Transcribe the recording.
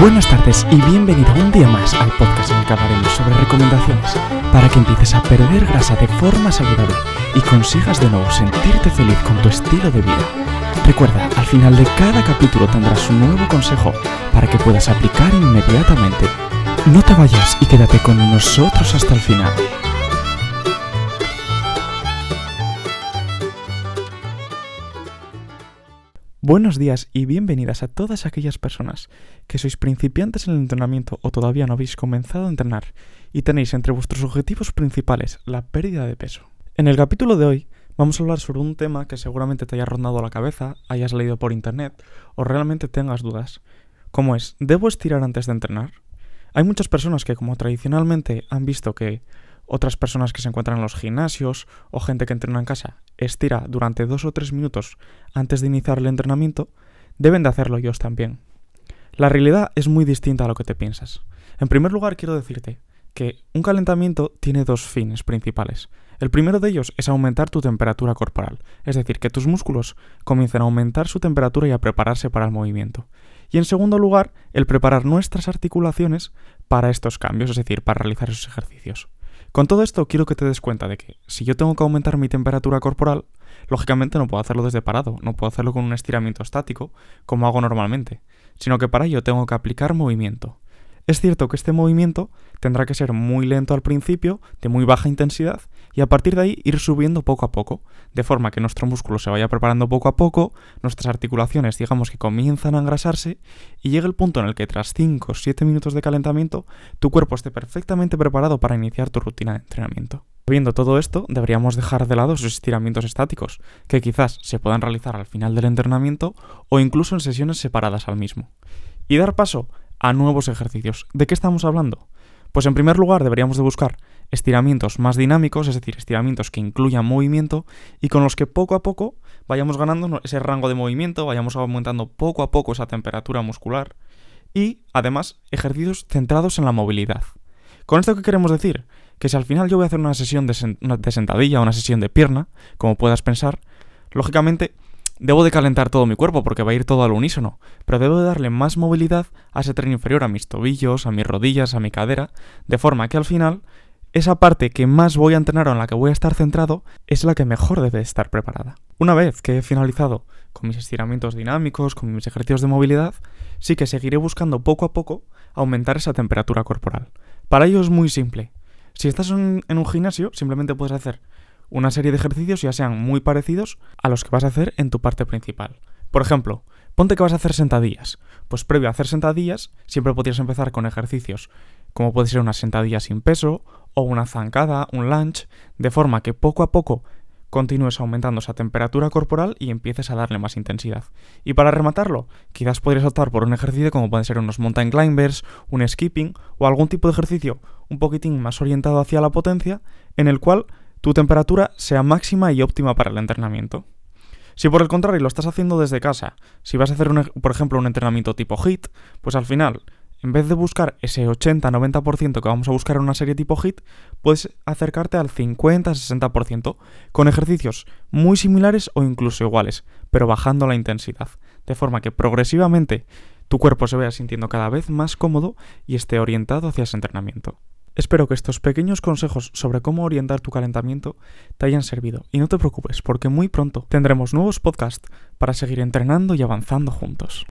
Buenas tardes y bienvenido un día más al podcast en el que hablaremos sobre recomendaciones para que empieces a perder grasa de forma saludable y consigas de nuevo sentirte feliz con tu estilo de vida. Recuerda, al final de cada capítulo tendrás un nuevo consejo para que puedas aplicar inmediatamente. No te vayas y quédate con nosotros hasta el final. Buenos días y bienvenidas a todas aquellas personas que sois principiantes en el entrenamiento o todavía no habéis comenzado a entrenar y tenéis entre vuestros objetivos principales la pérdida de peso. En el capítulo de hoy vamos a hablar sobre un tema que seguramente te haya rondado la cabeza, hayas leído por internet o realmente tengas dudas, como es, ¿debo estirar antes de entrenar? Hay muchas personas que como tradicionalmente han visto que otras personas que se encuentran en los gimnasios o gente que entrena en casa estira durante dos o tres minutos antes de iniciar el entrenamiento, deben de hacerlo ellos también. La realidad es muy distinta a lo que te piensas. En primer lugar, quiero decirte que un calentamiento tiene dos fines principales. El primero de ellos es aumentar tu temperatura corporal, es decir, que tus músculos comiencen a aumentar su temperatura y a prepararse para el movimiento. Y en segundo lugar, el preparar nuestras articulaciones para estos cambios, es decir, para realizar esos ejercicios. Con todo esto quiero que te des cuenta de que si yo tengo que aumentar mi temperatura corporal, lógicamente no puedo hacerlo desde parado, no puedo hacerlo con un estiramiento estático, como hago normalmente, sino que para ello tengo que aplicar movimiento. Es cierto que este movimiento tendrá que ser muy lento al principio, de muy baja intensidad, y a partir de ahí ir subiendo poco a poco, de forma que nuestro músculo se vaya preparando poco a poco, nuestras articulaciones digamos que comienzan a engrasarse, y llega el punto en el que tras 5 o 7 minutos de calentamiento, tu cuerpo esté perfectamente preparado para iniciar tu rutina de entrenamiento. Viendo todo esto, deberíamos dejar de lado esos estiramientos estáticos, que quizás se puedan realizar al final del entrenamiento o incluso en sesiones separadas al mismo. Y dar paso a nuevos ejercicios. ¿De qué estamos hablando? Pues en primer lugar deberíamos de buscar estiramientos más dinámicos, es decir, estiramientos que incluyan movimiento y con los que poco a poco vayamos ganando ese rango de movimiento, vayamos aumentando poco a poco esa temperatura muscular y además ejercicios centrados en la movilidad. ¿Con esto qué queremos decir? Que si al final yo voy a hacer una sesión de, sentadilla o una sesión de pierna, como puedas pensar, lógicamente Debo de calentar todo mi cuerpo porque va a ir todo al unísono, pero debo de darle más movilidad a ese tren inferior, a mis tobillos, a mis rodillas, a mi cadera, de forma que al final esa parte que más voy a entrenar o en la que voy a estar centrado es la que mejor debe estar preparada. Una vez que he finalizado con mis estiramientos dinámicos, con mis ejercicios de movilidad, sí que seguiré buscando poco a poco aumentar esa temperatura corporal. Para ello es muy simple. Si estás en, un gimnasio, simplemente puedes hacer una serie de ejercicios ya sean muy parecidos a los que vas a hacer en tu parte principal. Por ejemplo, ponte que vas a hacer sentadillas. Pues previo a hacer sentadillas, siempre podrías empezar con ejercicios como puede ser una sentadilla sin peso una zancada, un lunge, de forma que poco a poco continúes aumentando esa temperatura corporal y empieces a darle más intensidad. Y para rematarlo, quizás podrías optar por un ejercicio como pueden ser unos mountain climbers, un skipping o algún tipo de ejercicio un poquitín más orientado hacia la potencia, en el cual tu temperatura sea máxima y óptima para el entrenamiento. Si por el contrario lo estás haciendo desde casa, si vas a hacer, por ejemplo, un entrenamiento tipo HIT, pues al final, en vez de buscar ese 80-90% que vamos a buscar en una serie tipo HIT, puedes acercarte al 50-60%, con ejercicios muy similares o incluso iguales, pero bajando la intensidad, de forma que progresivamente tu cuerpo se vaya sintiendo cada vez más cómodo y esté orientado hacia ese entrenamiento. Espero que estos pequeños consejos sobre cómo orientar tu calentamiento te hayan servido y no te preocupes porque muy pronto tendremos nuevos podcasts para seguir entrenando y avanzando juntos.